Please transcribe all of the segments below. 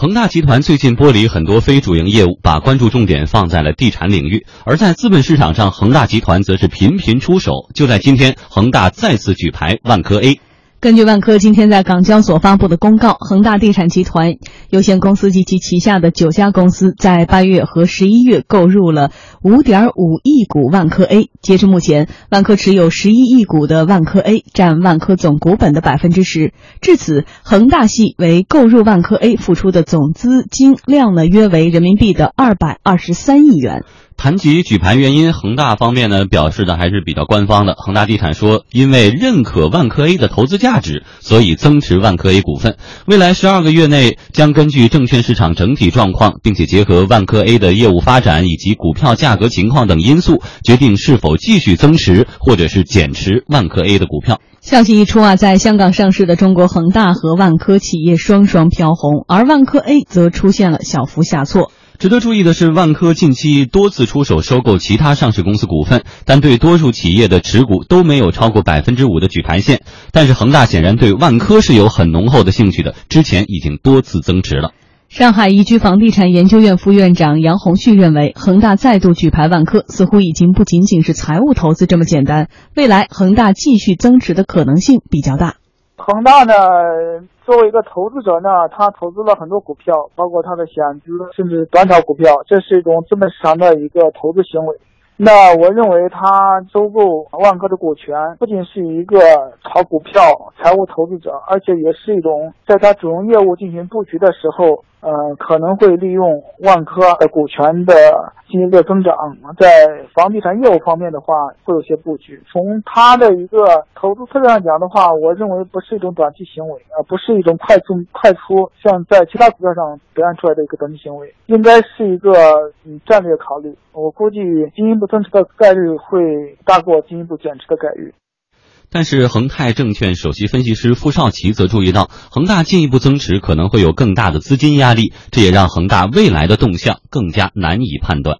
恒大集团最近剥离很多非主营业务，把关注重点放在了地产领域。而在资本市场上，恒大集团则是频频出手。就在今天，恒大再次举牌万科 A。根据万科今天在港交所发布的公告，恒大地产集团有限公司及其旗下的九家公司在八月和十一月购入了五点五亿股万科 A。截至目前，万科持有十一亿股的万科 A，占万科总股本的百分之十。至此，恒大系为购入万科 A 付出的总资金量呢，约为人民币的二百二十三亿元。谈及举牌原因，恒大方面呢表示的还是比较官方的。恒大地产说，因为认可万科 A 的投资价值，所以增持万科 A 股份。未来十二个月内，将根据证券市场整体状况，并且结合万科 A 的业务发展以及股票价格情况等因素，决定是否继续增持或者是减持万科 A 的股票。消息一出啊，在香港上市的中国恒大和万科企业双双飘红，而万科 A 则出现了小幅下挫。值得注意的是，万科近期多次出手收购其他上市公司股份，但对多数企业的持股都没有超过百分之五的举牌线。但是恒大显然对万科是有很浓厚的兴趣的，之前已经多次增持了。上海宜居房地产研究院副院长杨红旭认为，恒大再度举牌万科，似乎已经不仅仅是财务投资这么简单，未来恒大继续增持的可能性比较大。恒大呢，作为一个投资者呢，他投资了很多股票，包括他的险资，甚至短炒股票，这是一种资本市场的一个投资行为。那我认为他收购万科的股权，不仅是一个炒股票、财务投资者，而且也是一种在他主营业务进行布局的时候。呃，可能会利用万科的股权的进行一个增长，在房地产业务方面的话，会有些布局。从他的一个投资策略上讲的话，我认为不是一种短期行为，而不是一种快速快出，像在其他股票上表现出来的一个短期行为，应该是一个嗯战略考虑。我估计经营。不增持的概率会大过进一步减持的概率。但是，恒泰证券首席分析师傅少奇则注意到，恒大进一步增持可能会有更大的资金压力，这也让恒大未来的动向更加难以判断。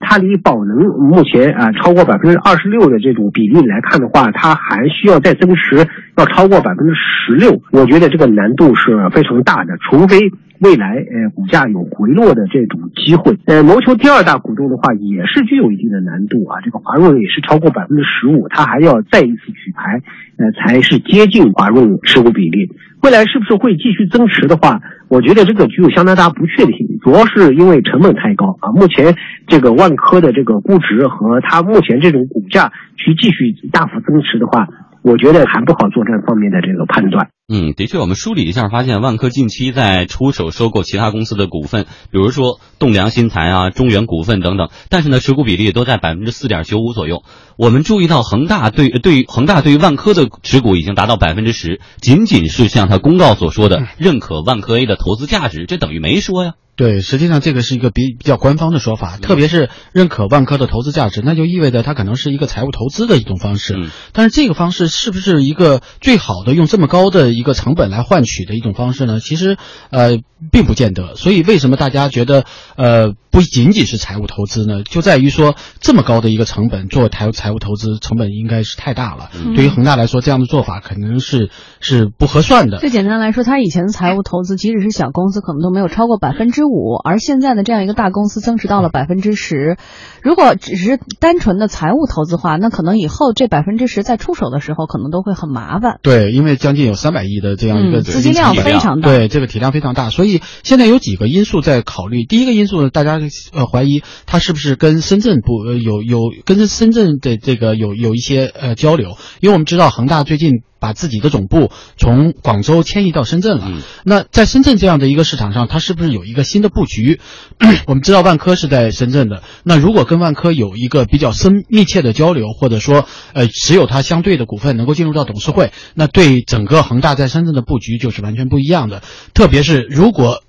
它离宝能目前啊超过百分之二十六的这种比例来看的话，它还需要再增持要超过百分之十六，我觉得这个难度是非常大的，除非。未来，呃，股价有回落的这种机会，呃，谋求第二大股东的话，也是具有一定的难度啊。这个华润也是超过百分之十五，它还要再一次举牌，呃，才是接近华润持股比例。未来是不是会继续增持的话，我觉得这个具有相当大不确定性，主要是因为成本太高啊。目前这个万科的这个估值和它目前这种股价去继续大幅增持的话。我觉得还不好做这方面的这个判断。嗯，的确，我们梳理一下，发现万科近期在出手收购其他公司的股份，比如说栋梁新材啊、中原股份等等，但是呢，持股比例都在百分之四点九五左右。我们注意到恒大对对恒大对于万科的持股已经达到百分之十，仅仅是像他公告所说的认可万科 A 的投资价值，这等于没说呀。对，实际上这个是一个比比较官方的说法，特别是认可万科的投资价值，那就意味着它可能是一个财务投资的一种方式。但是这个方式是不是一个最好的用这么高的一个成本来换取的一种方式呢？其实，呃，并不见得。所以为什么大家觉得呃不仅仅是财务投资呢？就在于说这么高的一个成本做财财务投资成本应该是太大了。对于恒大来说，这样的做法可能是是不合算的。最简单来说，他以前的财务投资，即使是小公司，可能都没有超过百分之。五，而现在的这样一个大公司增持到了百分之十，如果只是单纯的财务投资话，那可能以后这百分之十在出手的时候可能都会很麻烦。对，因为将近有三百亿的这样一个资金量非常大，对这个体量非常大，所以现在有几个因素在考虑。第一个因素呢，大家呃怀疑它是不是跟深圳不有有跟深圳的这个有有一些呃交流，因为我们知道恒大最近。把自己的总部从广州迁移到深圳了。那在深圳这样的一个市场上，它是不是有一个新的布局？我们知道万科是在深圳的。那如果跟万科有一个比较深密切的交流，或者说呃持有它相对的股份能够进入到董事会，那对整个恒大在深圳的布局就是完全不一样的。特别是如果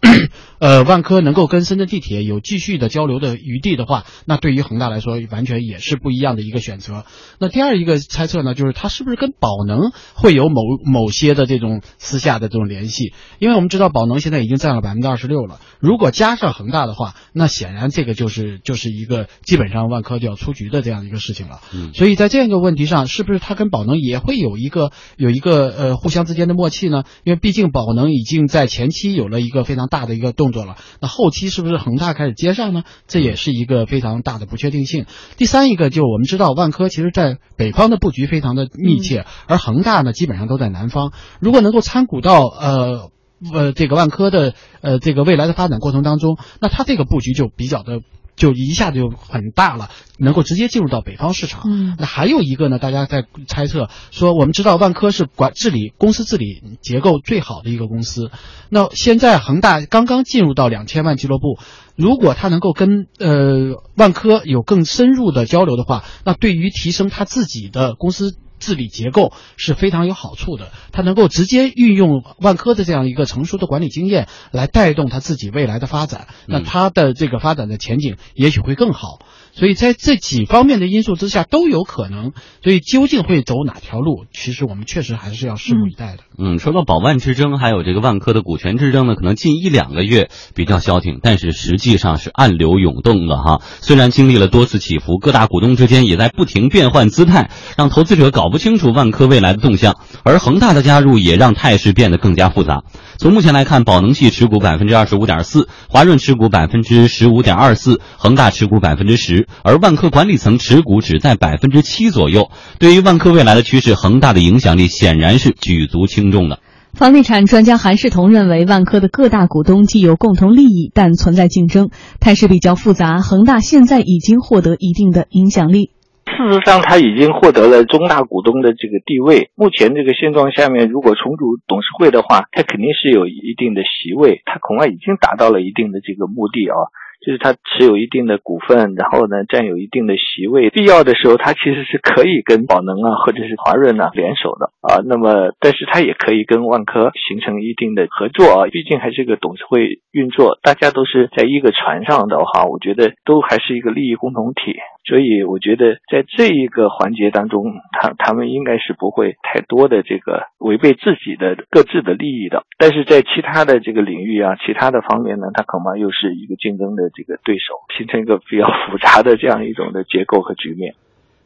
呃，万科能够跟深圳地铁有继续的交流的余地的话，那对于恒大来说，完全也是不一样的一个选择。那第二一个猜测呢，就是它是不是跟宝能会有某某些的这种私下的这种联系？因为我们知道宝能现在已经占了百分之二十六了，如果加上恒大的话，那显然这个就是就是一个基本上万科就要出局的这样一个事情了。嗯，所以在这样一个问题上，是不是它跟宝能也会有一个有一个呃互相之间的默契呢？因为毕竟宝能已经在前期有了一个非常大的一个动作了，那后期是不是恒大开始接上呢？这也是一个非常大的不确定性。第三一个就我们知道万科其实在北方的布局非常的密切，而恒大呢基本上都在南方。如果能够参股到呃呃这个万科的呃这个未来的发展过程当中，那它这个布局就比较的。就一下子就很大了，能够直接进入到北方市场。嗯，那还有一个呢，大家在猜测说，我们知道万科是管治理公司治理结构最好的一个公司。那现在恒大刚刚进入到两千万俱乐部，如果他能够跟呃万科有更深入的交流的话，那对于提升他自己的公司。治理结构是非常有好处的，它能够直接运用万科的这样一个成熟的管理经验来带动它自己未来的发展，那它的这个发展的前景也许会更好。所以在这几方面的因素之下都有可能，所以究竟会走哪条路，其实我们确实还是要拭目以待的。嗯，说到宝万之争，还有这个万科的股权之争呢，可能近一两个月比较消停，但是实际上是暗流涌动的哈。虽然经历了多次起伏，各大股东之间也在不停变换姿态，让投资者搞不清楚万科未来的动向，而恒大的加入也让态势变得更加复杂。从目前来看，宝能系持股百分之二十五点四，华润持股百分之十五点二四，恒大持股百分之十，而万科管理层持股只在百分之七左右。对于万科未来的趋势，恒大的影响力显然是举足轻重的。房地产专家韩世彤认为，万科的各大股东既有共同利益，但存在竞争，态势比较复杂。恒大现在已经获得一定的影响力。事实上，他已经获得了中大股东的这个地位。目前这个现状下面，如果重组董事会的话，他肯定是有一定的席位，他恐怕已经达到了一定的这个目的啊。就是他持有一定的股份，然后呢占有一定的席位，必要的时候他其实是可以跟宝能啊或者是华润啊联手的啊。那么，但是他也可以跟万科形成一定的合作啊。毕竟还是个董事会运作，大家都是在一个船上的话，我觉得都还是一个利益共同体。所以我觉得在这一个环节当中，他他们应该是不会太多的这个违背自己的各自的利益的。但是在其他的这个领域啊，其他的方面呢，他恐怕又是一个竞争的。这个对手形成一个比较复杂的这样一种的结构和局面。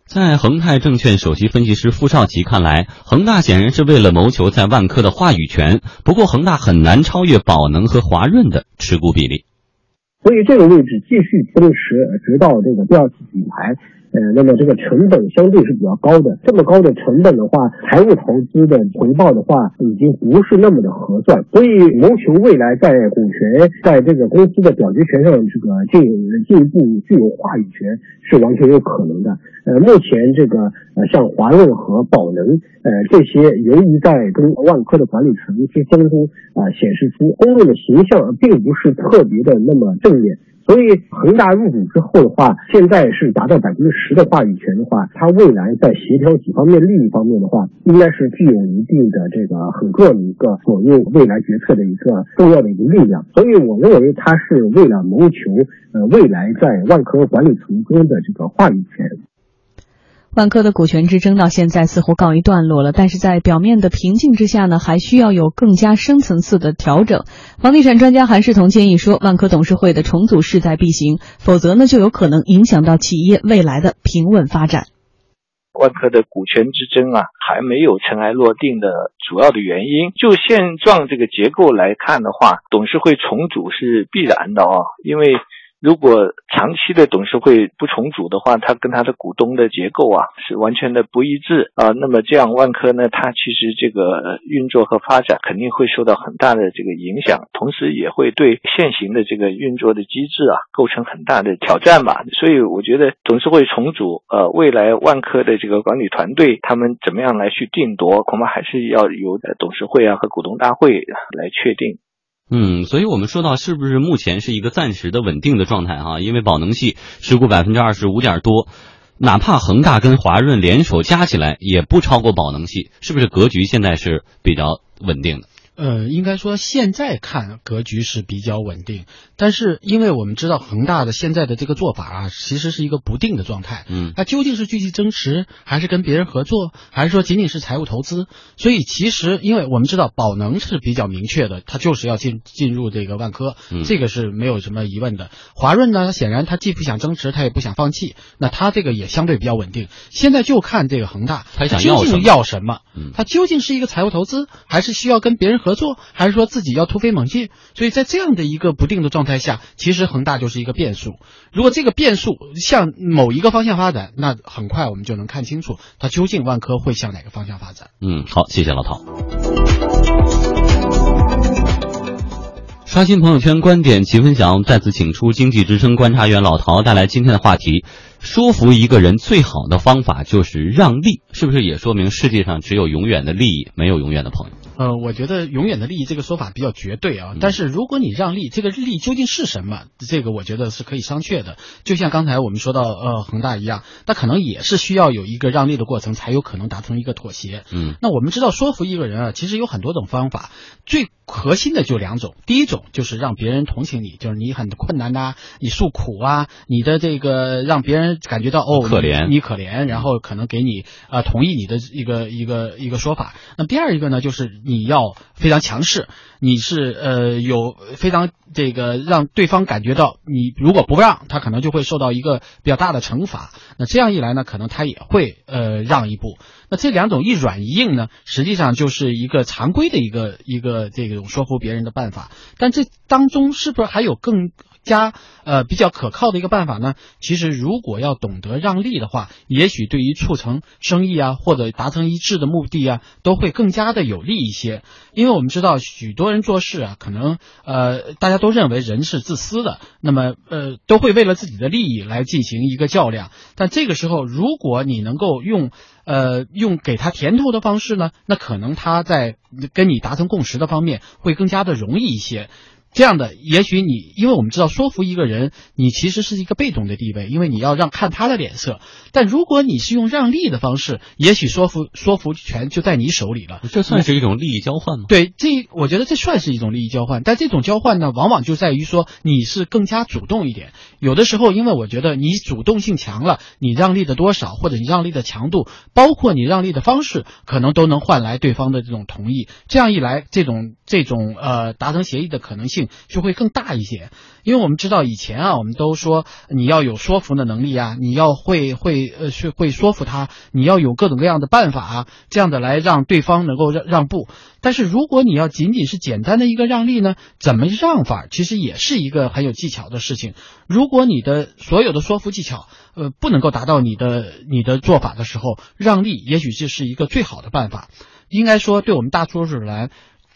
在恒泰证券首席分析师傅少奇看来，恒大显然是为了谋求在万科的话语权。不过，恒大很难超越宝能和华润的持股比例。所以，这个位置继续增持，直到这个第二次底牌。呃，那么这个成本相对是比较高的，这么高的成本的话，财务投资的回报的话，已经不是那么的合算。所以，谋求未来在股权在这个公司的表决权上，这个进进一步具有话语权是完全有可能的。呃，目前这个呃，像华润和宝能，呃，这些由于在跟万科的管理层之争中啊，显示出公众的形象并不是特别的那么正面。所以恒大入股之后的话，现在是达到百分之十的话语权的话，它未来在协调几方面利益方面的话，应该是具有一定的这个很重要的一个左右未来决策的一个重要的一个力量。所以我认为它是为了谋求呃未来在万科管理层中的这个话语权。万科的股权之争到现在似乎告一段落了，但是在表面的平静之下呢，还需要有更加深层次的调整。房地产专家韩世彤建议说，万科董事会的重组势在必行，否则呢，就有可能影响到企业未来的平稳发展。万科的股权之争啊，还没有尘埃落定的主要的原因，就现状这个结构来看的话，董事会重组是必然的啊，因为。如果长期的董事会不重组的话，它跟它的股东的结构啊是完全的不一致啊。那么这样万科呢，它其实这个运作和发展肯定会受到很大的这个影响，同时也会对现行的这个运作的机制啊构成很大的挑战吧。所以我觉得董事会重组，呃，未来万科的这个管理团队他们怎么样来去定夺，恐怕还是要由董事会啊和股东大会来确定。嗯，所以我们说到是不是目前是一个暂时的稳定的状态哈？因为宝能系持股百分之二十五点多，哪怕恒大跟华润联手加起来也不超过宝能系，是不是格局现在是比较稳定的？呃，应该说现在看格局是比较稳定，但是因为我们知道恒大的现在的这个做法啊，其实是一个不定的状态。嗯，它究竟是继续增持，还是跟别人合作，还是说仅仅是财务投资？所以其实，因为我们知道宝能是比较明确的，它就是要进进入这个万科，嗯这个是没有什么疑问的。华润呢，显然它既不想增持，它也不想放弃，那它这个也相对比较稳定。现在就看这个恒大，它究竟要什么它究竟是一个财务投资，还是需要跟别人合作，还是说自己要突飞猛进？所以在这样的一个不定的状态下，其实恒大就是一个变数。如果这个变数向某一个方向发展，那很快我们就能看清楚它究竟万科会向哪个方向发展。嗯，好，谢谢老陶。刷新朋友圈观点齐分享，再次请出经济之声观察员老陶带来今天的话题：说服一个人最好的方法就是让利，是不是也说明世界上只有永远的利益，没有永远的朋友？呃，我觉得永远的利益这个说法比较绝对啊，但是如果你让利，这个利究竟是什么？这个我觉得是可以商榷的。就像刚才我们说到呃恒大一样，那可能也是需要有一个让利的过程，才有可能达成一个妥协。嗯那我们知道说服一个人啊，其实有很多种方法，最核心的就两种。第一种就是让别人同情你，就是你很困难呐、你诉苦啊，你的这个让别人感觉到哦可怜你，你可怜，然后可能给你啊、同意你的一个一个一个说法。那第二一个呢，就是你要非常强势，你是呃有非常这个让对方感觉到你如果不让，他可能就会受到一个比较大的惩罚。那这样一来呢，可能他也会呃让一步。那这两种一软一硬呢，实际上就是一个常规的一个一个这说服别人的办法。但这当中是不是还有更加呃比较可靠的一个办法呢？其实如果要懂得让利的话，也许对于促成生意啊或者达成一致的目的啊，都会更加的有利一些。因为我们知道许多人做事啊，可能呃大家都认为人是自私的，那么呃都会为了自己的利益来进行一个较量。但这个时候，如果你能够用呃用给他甜头的方式呢，那可能他在跟你达成共识的方面会更加的容易一些。这样的，也许你，因为我们知道说服一个人，你其实是一个被动的地位，因为你要让看他的脸色。但如果你是用让利的方式，也许说服说服权就在你手里了。这算是一种利益交换吗？对，这我觉得这算是一种利益交换，但这种交换呢，往往就在于说你是更加主动一点。有的时候，因为我觉得你主动性强了，你让利的多少或者你让利的强度，包括你让利的方式，可能都能换来对方的这种同意。这样一来，这种这种呃达成协议的可能性就会更大一些。因为我们知道以前啊，我们都说你要有说服的能力啊，你要会会呃是会说服他，你要有各种各样的办法啊，这样的来让对方能够让让步。但是如果你要仅仅是简单的一个让利呢，怎么让法其实也是一个很有技巧的事情。如果你的所有的说服技巧，呃，不能够达到你的你的做法的时候，让利也许就是一个最好的办法。应该说，对我们大多数人来，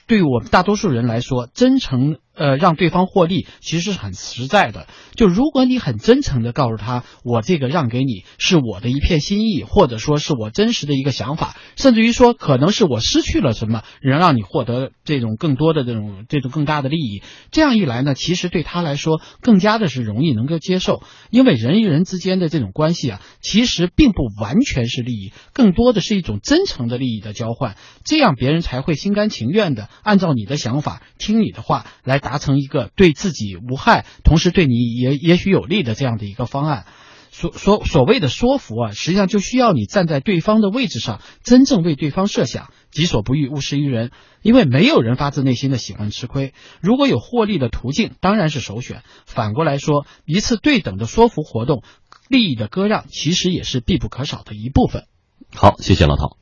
对我们大多数人来说，真诚呃让对方获利其实是很实在的。就如果你很真诚的告诉他，我这个让给你是我的一片心意，或者说是我真实的一个想法，甚至于说可能是我失去了什么，能让你获得这种更多的这种这种更大的利益。这样一来呢，其实对他来说更加的是容易能够接受，因为人与人之间的这种关系啊，其实并不完全是利益，更多的是一种真诚的利益的交换，这样别人才会心甘情愿的按照你的想法，听你的话来达成一个对自己无害，同时对你也也许有利的这样的一个方案。所所所谓的说服啊，实际上就需要你站在对方的位置上，真正为对方设想，己所不欲，勿施于人。因为没有人发自内心的喜欢吃亏，如果有获利的途径，当然是首选。反过来说，一次对等的说服活动，利益的割让其实也是必不可少的一部分。好，谢谢老陶。